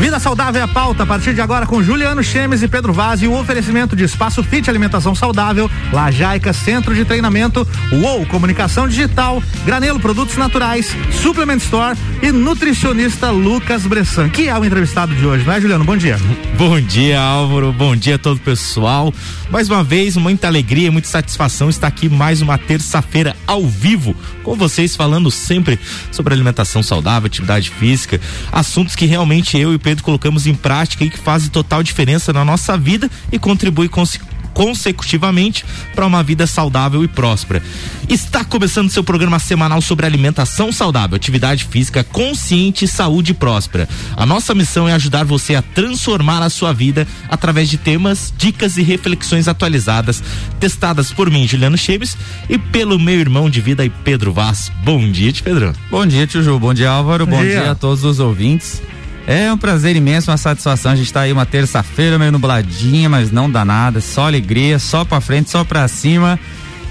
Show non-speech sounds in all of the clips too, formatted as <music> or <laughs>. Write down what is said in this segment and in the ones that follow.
Vida saudável é a pauta a partir de agora com Juliano Chemes e Pedro Vaz e o oferecimento de espaço Fit Alimentação Saudável, Lajaica Centro de Treinamento, UOL Comunicação Digital, Granelo Produtos Naturais, Suplement Store e nutricionista Lucas Bressan, que é o entrevistado de hoje, não é, Juliano? Bom dia. Bom dia, Álvaro. Bom dia a todo o pessoal. Mais uma vez, muita alegria, muita satisfação estar aqui mais uma terça-feira ao vivo com vocês falando sempre sobre alimentação saudável, atividade física, assuntos que realmente eu e Colocamos em prática e que fazem total diferença na nossa vida e contribui com consecutivamente para uma vida saudável e próspera. Está começando seu programa semanal sobre alimentação saudável, atividade física consciente e saúde próspera. A nossa missão é ajudar você a transformar a sua vida através de temas, dicas e reflexões atualizadas, testadas por mim, Juliano Cheves, e pelo meu irmão de vida, Pedro Vaz. Bom dia, Pedro. Bom dia, tio Ju. Bom dia, Álvaro. Bom, Bom dia. dia a todos os ouvintes. É um prazer imenso, uma satisfação. A gente tá aí uma terça-feira meio nubladinha, mas não dá nada. Só alegria, só pra frente, só pra cima.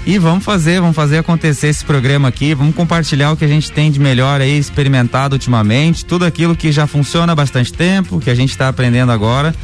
E vamos fazer, vamos fazer acontecer esse programa aqui. Vamos compartilhar o que a gente tem de melhor aí, experimentado ultimamente. Tudo aquilo que já funciona há bastante tempo, que a gente está aprendendo agora.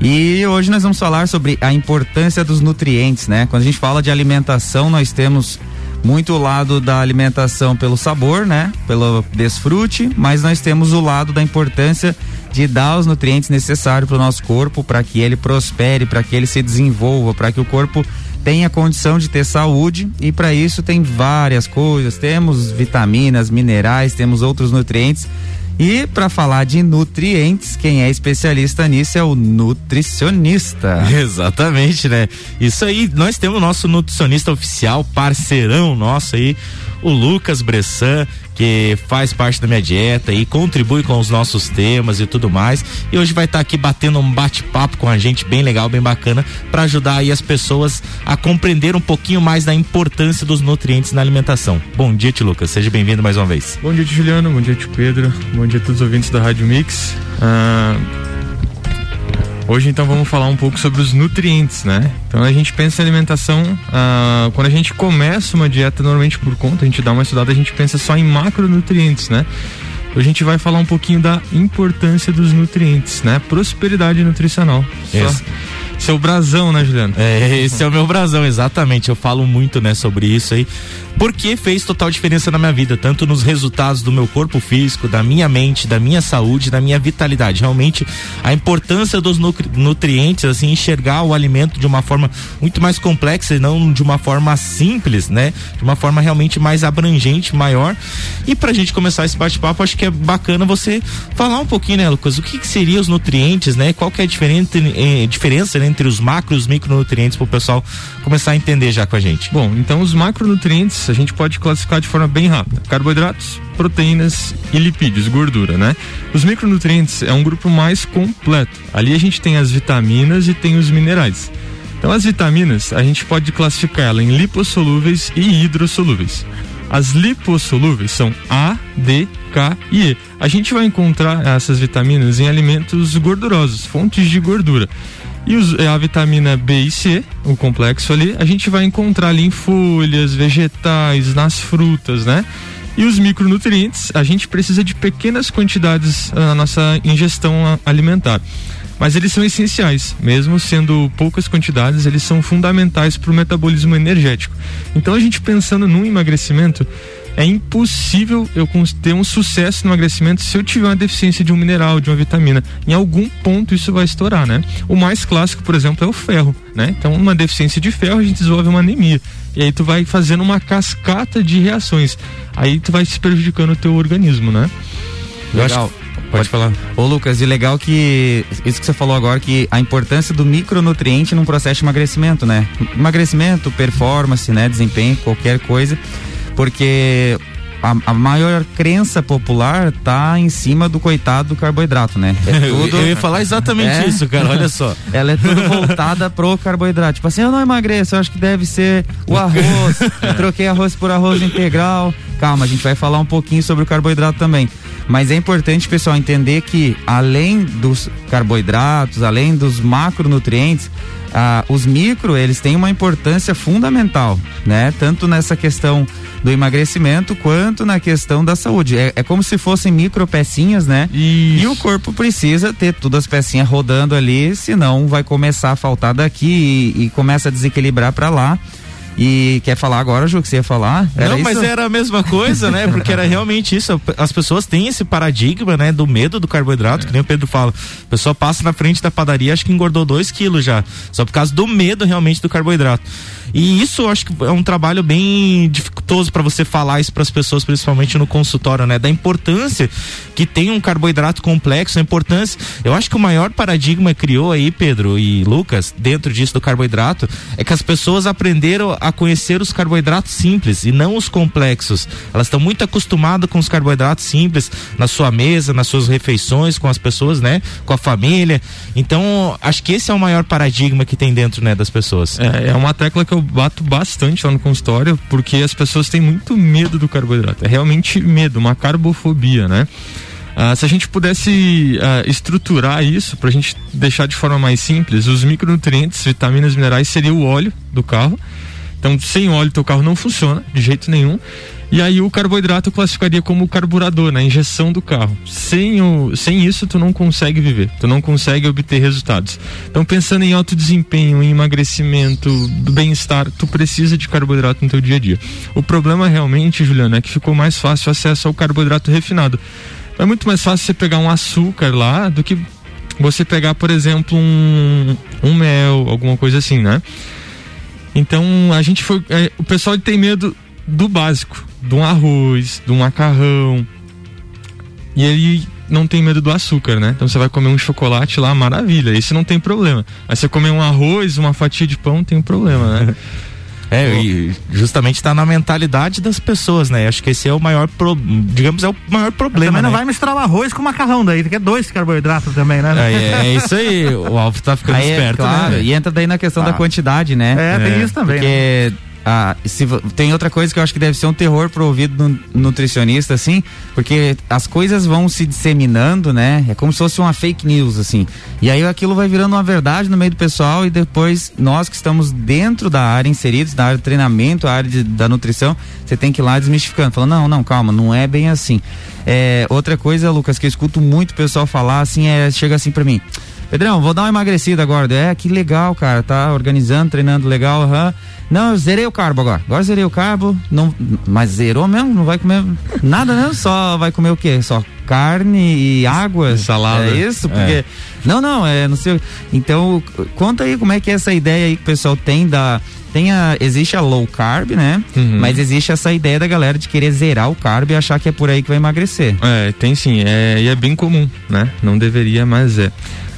E hoje nós vamos falar sobre a importância dos nutrientes, né? Quando a gente fala de alimentação, nós temos muito o lado da alimentação pelo sabor, né? Pelo desfrute, mas nós temos o lado da importância de dar os nutrientes necessários para o nosso corpo, para que ele prospere, para que ele se desenvolva, para que o corpo tenha condição de ter saúde e para isso tem várias coisas, temos vitaminas, minerais, temos outros nutrientes e para falar de nutrientes, quem é especialista nisso é o nutricionista. Exatamente, né? Isso aí, nós temos o nosso nutricionista oficial, parceirão nosso aí, o Lucas Bressan, que faz parte da minha dieta e contribui com os nossos temas e tudo mais. E hoje vai estar tá aqui batendo um bate-papo com a gente bem legal, bem bacana, para ajudar aí as pessoas a compreender um pouquinho mais da importância dos nutrientes na alimentação. Bom dia, tio Lucas. Seja bem-vindo mais uma vez. Bom dia, tio Juliano. Bom dia, tio Pedro. Bom dia a todos os ouvintes da Rádio Mix. Ah, Hoje então vamos falar um pouco sobre os nutrientes, né? Então a gente pensa em alimentação, ah, quando a gente começa uma dieta normalmente por conta, a gente dá uma estudada, a gente pensa só em macronutrientes, né? a gente vai falar um pouquinho da importância dos nutrientes, né? Prosperidade nutricional. Isso. Seu brasão, né, Juliano? É, esse é o meu brasão, exatamente. Eu falo muito, né, sobre isso aí porque fez total diferença na minha vida, tanto nos resultados do meu corpo físico, da minha mente, da minha saúde, da minha vitalidade. Realmente, a importância dos nutrientes, assim, enxergar o alimento de uma forma muito mais complexa e não de uma forma simples, né? De uma forma realmente mais abrangente, maior. E pra gente começar esse bate-papo, acho que é bacana você falar um pouquinho, né, Lucas? O que, que seriam os nutrientes, né? Qual que é a diferente, eh, diferença né, entre os macro e os micronutrientes para o pessoal começar a entender já com a gente? Bom, então os macronutrientes a gente pode classificar de forma bem rápida: carboidratos, proteínas e lipídios, gordura, né? Os micronutrientes é um grupo mais completo. Ali a gente tem as vitaminas e tem os minerais. Então as vitaminas a gente pode classificar ela em lipossolúveis e hidrossolúveis. As lipossolúveis são A, D, K e E. A gente vai encontrar essas vitaminas em alimentos gordurosos, fontes de gordura. E os, a vitamina B e C, o complexo ali, a gente vai encontrar ali em folhas, vegetais, nas frutas, né? E os micronutrientes, a gente precisa de pequenas quantidades ah, na nossa ingestão alimentar. Mas eles são essenciais, mesmo sendo poucas quantidades, eles são fundamentais para o metabolismo energético. Então a gente pensando num emagrecimento, é impossível eu ter um sucesso no emagrecimento se eu tiver uma deficiência de um mineral, de uma vitamina. Em algum ponto isso vai estourar, né? O mais clássico, por exemplo, é o ferro, né? Então, uma deficiência de ferro, a gente desenvolve uma anemia. E aí tu vai fazendo uma cascata de reações. Aí tu vai se prejudicando o teu organismo, né? Legal. Pode falar. Ô Lucas, e legal que isso que você falou agora, que a importância do micronutriente num processo de emagrecimento, né? Emagrecimento, performance, né? Desempenho, qualquer coisa porque a, a, maior crença popular tá em cima do coitado do carboidrato, né? É <laughs> tudo, eu ia falar exatamente é, isso, cara, olha só. <laughs> Ela é tudo voltada pro carboidrato. Tipo assim, eu não emagreço, eu acho que deve ser o arroz. <laughs> é. Troquei arroz por arroz integral. Calma, a gente vai falar um pouquinho sobre o carboidrato também. Mas é importante, pessoal, entender que além dos carboidratos, além dos macronutrientes, ah, os micro, eles têm uma importância fundamental, né? Tanto nessa questão do emagrecimento quanto na questão da saúde. É, é como se fossem micro pecinhas, né? Isso. E o corpo precisa ter todas as pecinhas rodando ali, senão vai começar a faltar daqui e, e começa a desequilibrar para lá. E quer falar agora, Ju, que você ia falar? Era Não, mas era a mesma coisa, né? <laughs> Porque era realmente isso. As pessoas têm esse paradigma, né? Do medo do carboidrato, é. que nem o Pedro fala. A pessoa passa na frente da padaria, acho que engordou dois quilos já. Só por causa do medo realmente do carboidrato. E isso eu acho que é um trabalho bem dificultoso para você falar isso para as pessoas, principalmente no consultório, né? Da importância que tem um carboidrato complexo, a importância. Eu acho que o maior paradigma criou aí, Pedro e Lucas, dentro disso do carboidrato, é que as pessoas aprenderam a conhecer os carboidratos simples e não os complexos. Elas estão muito acostumadas com os carboidratos simples na sua mesa, nas suas refeições, com as pessoas, né? Com a família. Então, acho que esse é o maior paradigma que tem dentro, né, das pessoas. É, é uma tecla que eu bato bastante lá no consultório, porque as pessoas têm muito medo do carboidrato. É realmente medo, uma carbofobia, né? Ah, se a gente pudesse ah, estruturar isso para a gente deixar de forma mais simples, os micronutrientes, vitaminas, minerais seria o óleo do carro. Então, sem óleo, teu carro não funciona de jeito nenhum. E aí o carboidrato eu classificaria como carburador, na injeção do carro. Sem, o, sem isso tu não consegue viver, tu não consegue obter resultados. Então pensando em alto desempenho, em emagrecimento, bem-estar, tu precisa de carboidrato no teu dia a dia. O problema realmente, Juliana, é que ficou mais fácil o acesso ao carboidrato refinado. É muito mais fácil você pegar um açúcar lá do que você pegar, por exemplo, um, um mel, alguma coisa assim, né? Então a gente foi. É, o pessoal tem medo do básico de um arroz, de um macarrão. E ele não tem medo do açúcar, né? Então você vai comer um chocolate lá, maravilha, esse não tem problema. Mas você comer um arroz, uma fatia de pão, tem um problema, né? <laughs> É, e justamente está na mentalidade das pessoas, né? Acho que esse é o maior, pro, digamos, é o maior problema. Mas não né? vai misturar o arroz com macarrão daí, que é dois carboidratos também, né? É, é isso aí, o Alvo tá ficando aí é esperto, é, claro, né? E entra daí na questão ah. da quantidade, né? É, tem é. isso também. Porque né? Ah, se, tem outra coisa que eu acho que deve ser um terror pro ouvido do nutricionista, assim, porque as coisas vão se disseminando, né? É como se fosse uma fake news, assim. E aí aquilo vai virando uma verdade no meio do pessoal e depois nós que estamos dentro da área, inseridos na área de treinamento, a área de, da nutrição, você tem que ir lá desmistificando, falando, não, não, calma, não é bem assim. É, outra coisa, Lucas, que eu escuto muito o pessoal falar, assim, é, chega assim para mim, Pedrão, vou dar uma emagrecida agora. É, que legal, cara. Tá organizando, treinando legal. Uhum. Não, eu zerei o carbo agora. Agora zerei o carbo. Não, mas zerou mesmo? Não vai comer nada, né? Só vai comer o quê? Só carne e água? Salada. É isso? Porque. É. Não, não, é não sei. Então, conta aí como é que é essa ideia aí que o pessoal tem da. Tem a, existe a low carb, né? Uhum. Mas existe essa ideia da galera de querer zerar o carb e achar que é por aí que vai emagrecer. É, tem sim. É, e é bem comum, né? Não deveria, mas é.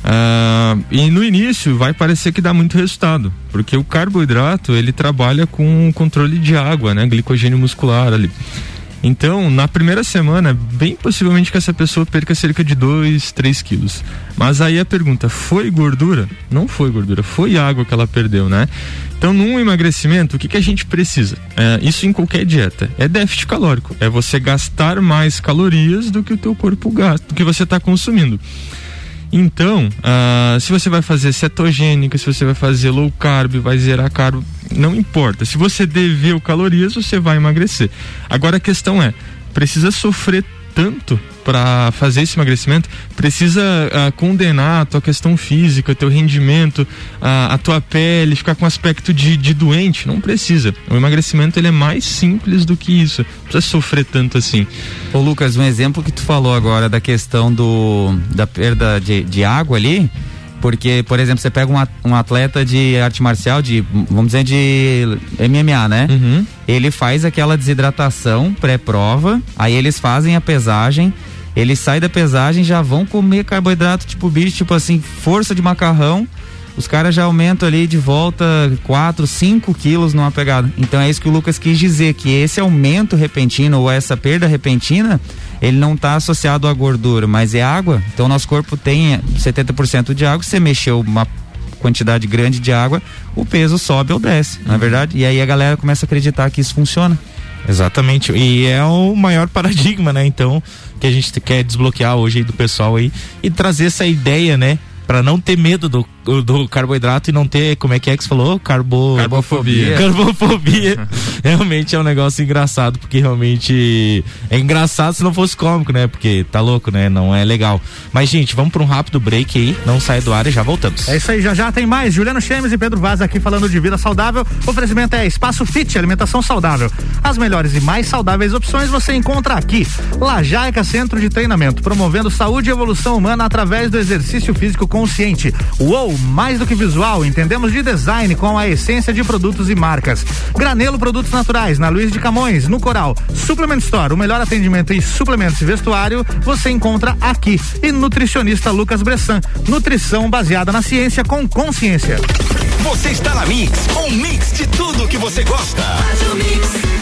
Uh, e no início vai parecer que dá muito resultado, porque o carboidrato ele trabalha com o controle de água, né, glicogênio muscular ali. Então, na primeira semana, bem possivelmente que essa pessoa perca cerca de 2, 3 quilos. Mas aí a pergunta, foi gordura? Não foi gordura, foi água que ela perdeu, né? Então, num emagrecimento, o que, que a gente precisa? É, isso em qualquer dieta. É déficit calórico. É você gastar mais calorias do que o teu corpo gasta, do que você está consumindo. Então, uh, se você vai fazer cetogênica, se você vai fazer low carb, vai zerar carbo, não importa. Se você dever calorias, você vai emagrecer. Agora a questão é, precisa sofrer tanto para fazer esse emagrecimento, precisa uh, condenar a tua questão física, teu rendimento, uh, a tua pele, ficar com aspecto de, de doente. Não precisa. O emagrecimento ele é mais simples do que isso. Não precisa sofrer tanto assim. Ô Lucas, um exemplo que tu falou agora da questão do da perda de, de água ali. Porque, por exemplo, você pega um, um atleta de arte marcial, de, vamos dizer, de MMA, né? Uhum. Ele faz aquela desidratação pré-prova, aí eles fazem a pesagem, eles saem da pesagem já vão comer carboidrato tipo bicho, tipo assim, força de macarrão. Os caras já aumentam ali de volta 4, 5 quilos numa pegada. Então é isso que o Lucas quis dizer, que esse aumento repentino ou essa perda repentina ele não está associado à gordura, mas é água. Então nosso corpo tem 70% de água. Se você mexeu uma quantidade grande de água, o peso sobe ou desce, uhum. não é verdade? E aí a galera começa a acreditar que isso funciona. Exatamente. E é o maior <laughs> paradigma, né? Então, que a gente quer desbloquear hoje aí do pessoal aí e trazer essa ideia, né? para não ter medo do, do carboidrato e não ter, como é que é que você falou? Carbo... Carbofobia. <laughs> Carbofobia. <laughs> realmente é um negócio engraçado, porque realmente é engraçado se não fosse cômico, né? Porque tá louco, né? Não é legal. Mas, gente, vamos para um rápido break aí, não sai do ar e já voltamos. É isso aí, já já tem mais. Juliano Chemes e Pedro Vaz aqui falando de vida saudável. O oferecimento é Espaço Fit, alimentação saudável. As melhores e mais saudáveis opções você encontra aqui. Lajaica Centro de Treinamento, promovendo saúde e evolução humana através do exercício físico consciente. Uou, mais do que visual, entendemos de design com a essência de produtos e marcas. Granelo Produtos Naturais, na Luiz de Camões, no Coral. Suplement Store, o melhor atendimento em suplementos e vestuário, você encontra aqui. E nutricionista Lucas Bressan, nutrição baseada na ciência com consciência. Você está na Mix, um mix de tudo que você gosta. Faz o mix.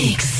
Mix.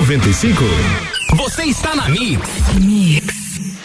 95. Você está na Mix. Mix.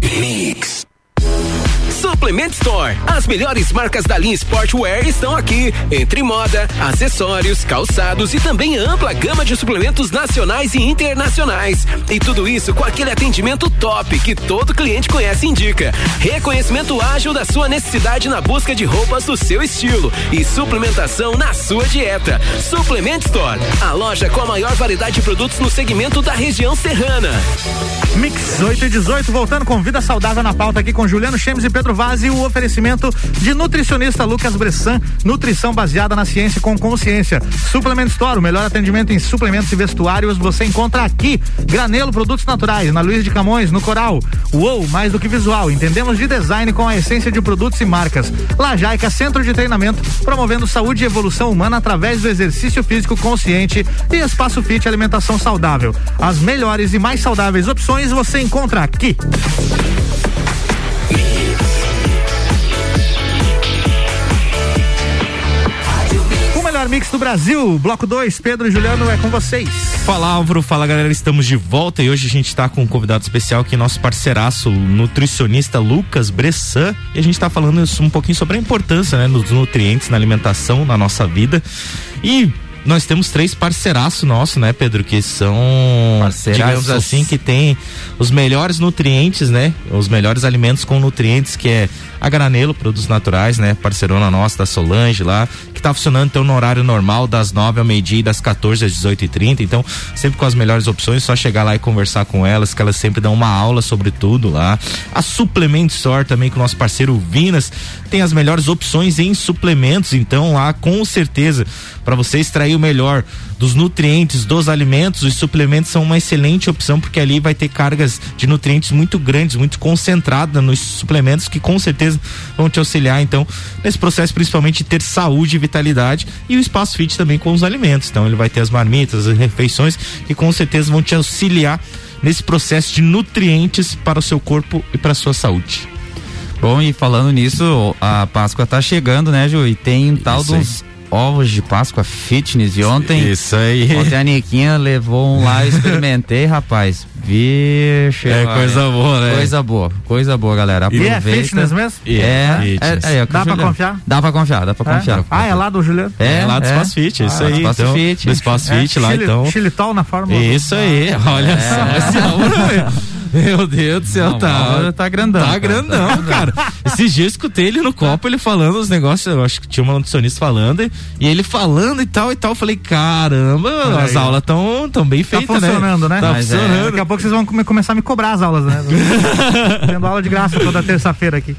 Mix. Suplement Store. As melhores marcas da linha Sportwear estão aqui. Entre moda, acessórios, calçados e também ampla gama de suplementos nacionais e internacionais. E tudo isso com aquele atendimento top que todo cliente conhece e indica. Reconhecimento ágil da sua necessidade na busca de roupas do seu estilo e suplementação na sua dieta. Suplement Store, a loja com a maior variedade de produtos no segmento da região serrana. Mix 8 e 18, voltando com vida saudável na pauta aqui com Juliano Chemes e Pedro Vaz e o oferecimento de nutricionista Lucas Bressan, nutrição baseada na ciência com consciência. Suplement Store, o melhor atendimento em suplementos e vestuários você encontra aqui. Granelo Produtos Naturais, na Luiz de Camões, no Coral. Uou, mais do que visual, entendemos de design com a essência de produtos e marcas. Lajaica Centro de Treinamento, promovendo saúde e evolução humana através do exercício físico consciente e Espaço Fit Alimentação Saudável. As melhores e mais saudáveis opções você encontra aqui. Melhor mix do Brasil. Bloco 2, Pedro e Juliano, é com vocês. Fala Álvaro, fala galera, estamos de volta e hoje a gente está com um convidado especial que é nosso parceiraço, nutricionista Lucas Bressan. E a gente está falando um pouquinho sobre a importância né, dos nutrientes na alimentação, na nossa vida. E nós temos três parceiraços nossos, né, Pedro? Que são, digamos assim, que tem os melhores nutrientes, né? Os melhores alimentos com nutrientes, que é a Granelo, produtos naturais, né? Parceirona nossa da Solange lá, que tá funcionando então no horário normal, das 9 ao meio-dia e das 14 às 18 e 30 Então, sempre com as melhores opções, só chegar lá e conversar com elas, que elas sempre dão uma aula sobre tudo lá. A Suplement Store também com o nosso parceiro Vinas tem as melhores opções em suplementos, então lá com certeza para você extrair o melhor dos nutrientes dos alimentos, os suplementos são uma excelente opção porque ali vai ter cargas de nutrientes muito grandes, muito concentradas nos suplementos que com certeza vão te auxiliar então nesse processo principalmente ter saúde e vitalidade e o espaço fit também com os alimentos. Então ele vai ter as marmitas, as refeições que com certeza vão te auxiliar nesse processo de nutrientes para o seu corpo e para a sua saúde. Bom, e falando nisso, a Páscoa tá chegando, né, Ju? E tem um tal dos ovos de Páscoa fitness e ontem. Isso aí. Ontem a Niquinha levou um lá, eu <laughs> experimentei, rapaz. Vixe. É coisa boa, né? Coisa boa, coisa boa, galera. Aproveita. E é fitness mesmo? É, é, é, é, Dá pra confiar? Dá pra confiar, dá pra é? confiar. Ah, é lá do Juliano? É, é lá do é. Espaço Fit, isso ah, aí. Espaço então, Fit. Do Espaço Fit lá, Chile, então. Xilitol na forma. Isso aí, olha só. Esse <laughs> Meu Deus do céu, não, tá, tá grandão. Tá grandão, <laughs> cara. Esses dias eu escutei ele no copo, ele falando os negócios, eu acho que tinha uma nutricionista falando, e ele falando e tal e tal. Eu falei, caramba, Olha as aí. aulas tão, tão bem feitas, tá funcionando, né? né? Tá Mas funcionando. É. Daqui a pouco vocês vão começar a me cobrar as aulas, né? <laughs> Tendo aula de graça toda terça-feira aqui.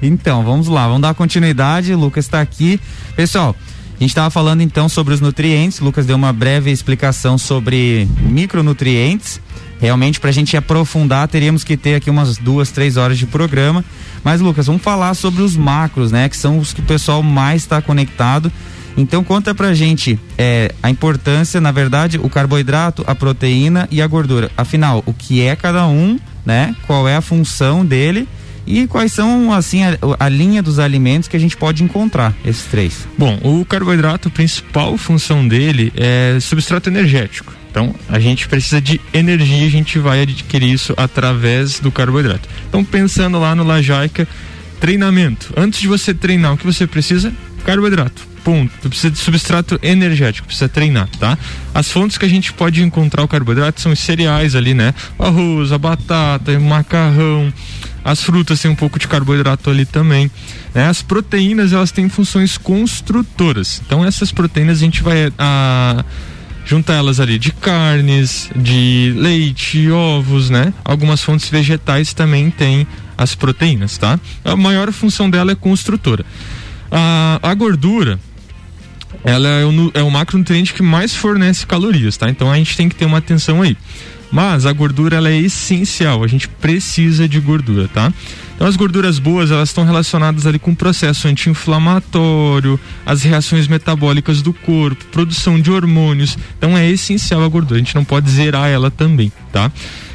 Então, vamos lá, vamos dar continuidade. O Lucas está aqui. Pessoal, a gente estava falando então sobre os nutrientes. O Lucas deu uma breve explicação sobre micronutrientes. Realmente, para a gente aprofundar, teríamos que ter aqui umas duas, três horas de programa. Mas, Lucas, vamos falar sobre os macros, né? Que são os que o pessoal mais está conectado. Então, conta pra gente é, a importância, na verdade, o carboidrato, a proteína e a gordura. Afinal, o que é cada um, né? Qual é a função dele e quais são assim a, a, linha dos alimentos que a gente pode encontrar esses três? Bom, o carboidrato, a principal função dele é substrato energético. Então, a gente precisa de energia, a gente vai adquirir isso através do carboidrato. Então, pensando lá no Lajaica, treinamento. Antes de você treinar, o que você precisa? Carboidrato. Ponto. Tu precisa de substrato energético, precisa treinar, tá? As fontes que a gente pode encontrar o carboidrato são os cereais ali, né? O arroz, a batata, o macarrão. As frutas têm um pouco de carboidrato ali também. Né? As proteínas, elas têm funções construtoras. Então, essas proteínas a gente vai. A, junta elas ali de carnes, de leite, ovos, né? Algumas fontes vegetais também têm as proteínas, tá? A maior função dela é construtora. A, a gordura, ela é o, é o macronutriente que mais fornece calorias, tá? Então a gente tem que ter uma atenção aí. Mas a gordura ela é essencial, a gente precisa de gordura, tá? Então as gorduras boas, elas estão relacionadas ali com o processo anti-inflamatório, as reações metabólicas do corpo, produção de hormônios. Então é essencial a gordura, a gente não pode zerar ela também, tá?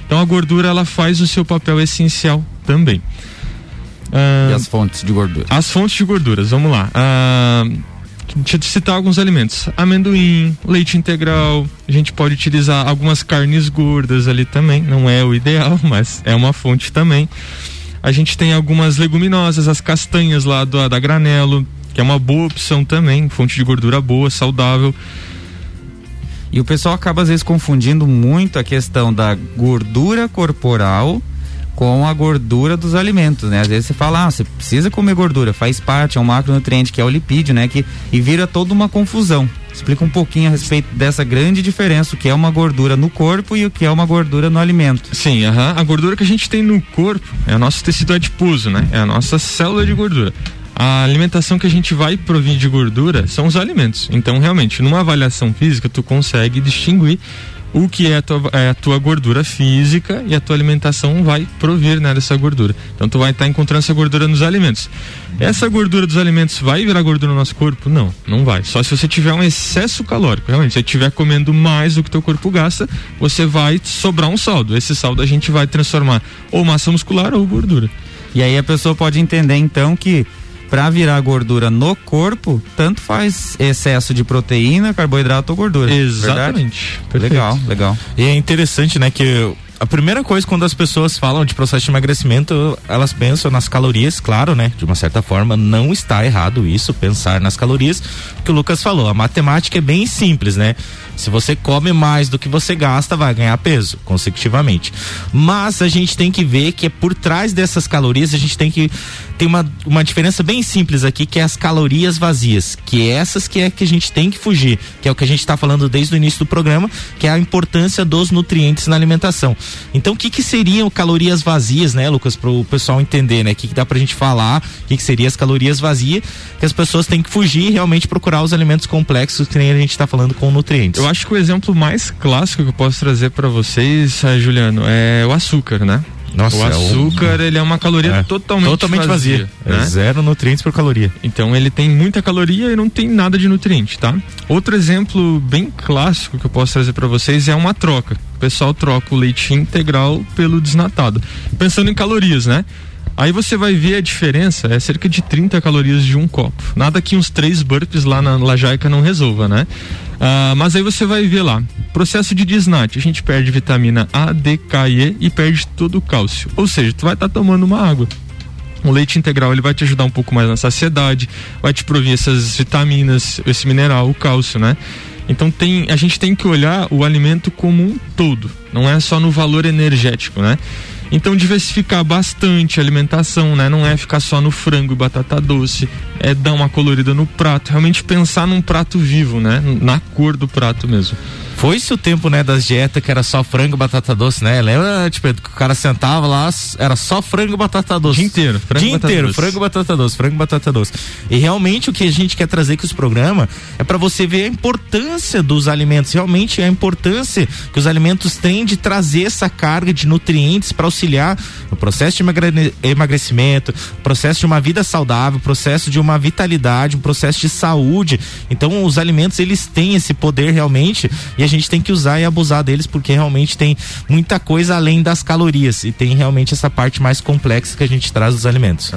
Então a gordura ela faz o seu papel essencial também. Ah, e as fontes de gordura? As fontes de gorduras, vamos lá. Ah, deixa eu citar alguns alimentos: amendoim, leite integral. A gente pode utilizar algumas carnes gordas ali também. Não é o ideal, <laughs> mas é uma fonte também. A gente tem algumas leguminosas, as castanhas lá do, da granelo, que é uma boa opção também, fonte de gordura boa, saudável. E o pessoal acaba às vezes confundindo muito a questão da gordura corporal com a gordura dos alimentos, né? Às vezes você fala, ah, você precisa comer gordura, faz parte, é um macronutriente que é o lipídio, né? Que, e vira toda uma confusão. Explica um pouquinho a respeito dessa grande diferença, o que é uma gordura no corpo e o que é uma gordura no alimento. Sim, a gordura que a gente tem no corpo é o nosso tecido adiposo, né? É a nossa célula de gordura. A alimentação que a gente vai provir de gordura são os alimentos. Então, realmente, numa avaliação física, tu consegue distinguir o que é a tua, é a tua gordura física e a tua alimentação vai provir né, dessa gordura. Então tu vai estar tá encontrando essa gordura nos alimentos. Essa gordura dos alimentos vai virar gordura no nosso corpo? Não, não vai. Só se você tiver um excesso calórico. Realmente, se você estiver comendo mais do que teu corpo gasta, você vai sobrar um saldo. Esse saldo a gente vai transformar ou massa muscular ou gordura. E aí a pessoa pode entender então que para virar gordura no corpo, tanto faz excesso de proteína, carboidrato ou gordura. Exatamente. Legal, legal. E é interessante, né, que a primeira coisa quando as pessoas falam de processo de emagrecimento, elas pensam nas calorias, claro, né? De uma certa forma, não está errado isso, pensar nas calorias, que o Lucas falou. A matemática é bem simples, né? Se você come mais do que você gasta, vai ganhar peso consecutivamente. Mas a gente tem que ver que é por trás dessas calorias, a gente tem que tem uma, uma diferença bem simples aqui, que é as calorias vazias, que é essas que é que a gente tem que fugir, que é o que a gente está falando desde o início do programa, que é a importância dos nutrientes na alimentação. Então, o que que seriam calorias vazias, né, Lucas, para o pessoal entender, né? O que, que dá pra gente falar, o que que seriam as calorias vazias, que as pessoas têm que fugir e realmente procurar os alimentos complexos que nem a gente está falando com nutrientes. Eu acho que o exemplo mais clássico que eu posso trazer para vocês, eh, Juliano, é o açúcar, né? Nossa, o açúcar, é um... ele é uma caloria é, totalmente, totalmente vazia. vazia né? é zero nutrientes por caloria. Então ele tem muita caloria e não tem nada de nutriente, tá? Outro exemplo bem clássico que eu posso trazer para vocês é uma troca. O pessoal troca o leite integral pelo desnatado. Pensando em calorias, né? Aí você vai ver a diferença, é cerca de 30 calorias de um copo. Nada que uns três burpees lá na lajaica não resolva, né? Ah, mas aí você vai ver lá, processo de desnate, a gente perde vitamina A, D, K e E e perde todo o cálcio. Ou seja, tu vai estar tá tomando uma água. O leite integral ele vai te ajudar um pouco mais na saciedade, vai te prover essas vitaminas, esse mineral, o cálcio, né? Então tem, a gente tem que olhar o alimento como um todo, não é só no valor energético, né? Então diversificar bastante a alimentação, né? Não é ficar só no frango e batata doce, é dar uma colorida no prato, realmente pensar num prato vivo, né? Na cor do prato mesmo. Foi-se o tempo, né, das dietas que era só frango e batata doce, né? Lembra, tipo, que o cara sentava lá, era só frango e batata doce. Dia inteiro, frango Dia inteiro, doce. frango e batata doce, frango e batata doce. E realmente o que a gente quer trazer com os programas é para você ver a importância dos alimentos, realmente a importância que os alimentos têm de trazer essa carga de nutrientes para auxiliar no processo de emagrecimento, processo de uma vida saudável, processo de uma vitalidade, um processo de saúde. Então, os alimentos eles têm esse poder realmente e a gente tem que usar e abusar deles porque realmente tem muita coisa além das calorias e tem realmente essa parte mais complexa que a gente traz dos alimentos.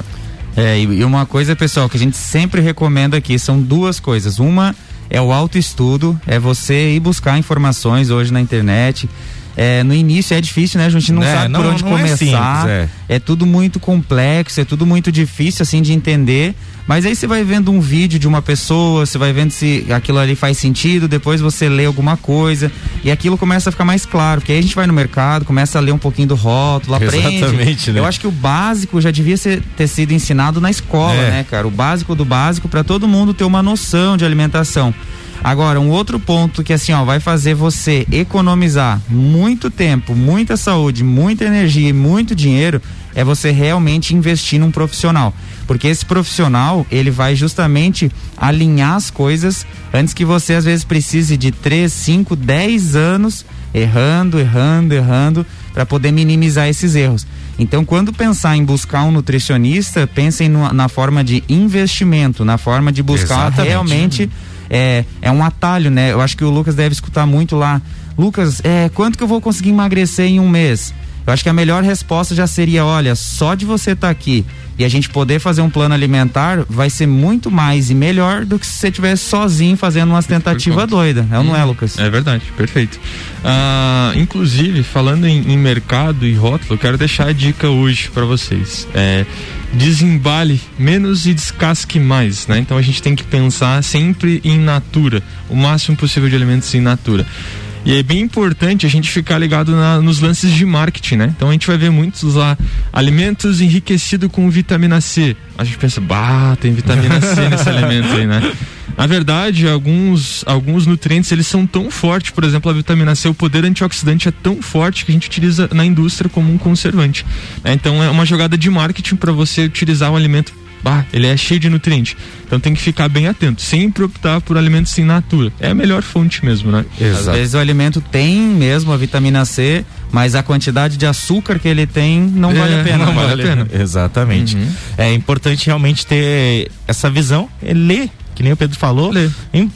É, e uma coisa, pessoal, que a gente sempre recomenda aqui são duas coisas. Uma é o autoestudo, é você ir buscar informações hoje na internet. É, no início é difícil, né? A gente não é, sabe não, por onde começar. É, simples, é. é tudo muito complexo, é tudo muito difícil assim de entender. Mas aí você vai vendo um vídeo de uma pessoa, você vai vendo se aquilo ali faz sentido, depois você lê alguma coisa e aquilo começa a ficar mais claro, porque aí a gente vai no mercado, começa a ler um pouquinho do rótulo, <laughs> aprende. Exatamente, né? Eu acho que o básico já devia ser, ter sido ensinado na escola, é. né, cara? O básico do básico para todo mundo ter uma noção de alimentação. Agora, um outro ponto que assim, ó, vai fazer você economizar muito tempo, muita saúde, muita energia e muito dinheiro é você realmente investir num profissional. Porque esse profissional, ele vai justamente alinhar as coisas antes que você às vezes precise de 3, 5, 10 anos errando, errando, errando para poder minimizar esses erros. Então, quando pensar em buscar um nutricionista, pensem no, na forma de investimento, na forma de buscar Exatamente. realmente é, é um atalho, né? Eu acho que o Lucas deve escutar muito lá. Lucas, é, quanto que eu vou conseguir emagrecer em um mês? Eu acho que a melhor resposta já seria, olha, só de você estar tá aqui e a gente poder fazer um plano alimentar vai ser muito mais e melhor do que se você estivesse sozinho fazendo umas tentativas doidas. É ou não é, Lucas? É verdade, perfeito. Ah, inclusive, falando em, em, mercado e rótulo, eu quero deixar a dica hoje para vocês. É, desembale menos e descasque mais, né? Então a gente tem que pensar sempre em natura, o máximo possível de alimentos em natura. E é bem importante a gente ficar ligado na, nos lances de marketing, né? Então a gente vai ver muitos lá alimentos enriquecidos com vitamina C. A gente pensa, bah, tem vitamina C nesse <laughs> alimento aí, né? Na verdade, alguns, alguns nutrientes eles são tão fortes, por exemplo, a vitamina C, o poder antioxidante é tão forte que a gente utiliza na indústria como um conservante. Né? Então é uma jogada de marketing para você utilizar um alimento bah, ele é cheio de nutrientes. Então tem que ficar bem atento, sempre optar por alimentos in natura. É a melhor fonte mesmo, né? Exato. Às vezes o alimento tem mesmo a vitamina C, mas a quantidade de açúcar que ele tem não é, vale a pena. Não vale, vale a pena. Exatamente. Uhum. É importante realmente ter essa visão, é ler que nem o Pedro falou, em,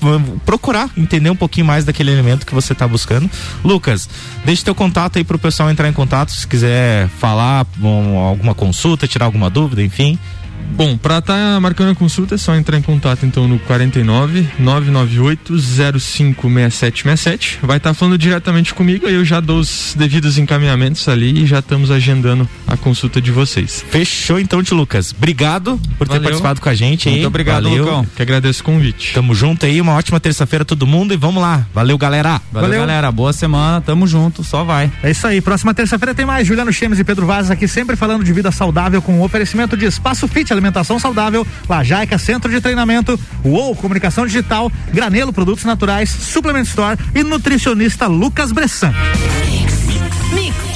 procurar entender um pouquinho mais daquele elemento que você está buscando. Lucas, deixe teu contato aí para o pessoal entrar em contato se quiser falar um, alguma consulta, tirar alguma dúvida, enfim. Bom, para estar tá marcando a consulta é só entrar em contato então no 49 998 056767. Vai estar tá falando diretamente comigo, aí eu já dou os devidos encaminhamentos ali e já estamos agendando a consulta de vocês. Fechou então, tio Lucas. Obrigado por Valeu. ter participado com a gente. Muito aí. obrigado, Valeu. Lucão. Que agradeço o convite. Tamo junto aí, uma ótima terça-feira todo mundo e vamos lá. Valeu, galera. Valeu, Valeu, galera. Boa semana, tamo junto, só vai. É isso aí. Próxima terça-feira tem mais Juliano Chemes e Pedro Vaz aqui sempre falando de vida saudável com o oferecimento de Espaço Fit Alimentação alimentação saudável, Lajaica Centro de Treinamento, UOL Comunicação Digital, Granelo Produtos Naturais, Suplement Store e nutricionista Lucas Bressan. Mix, mix.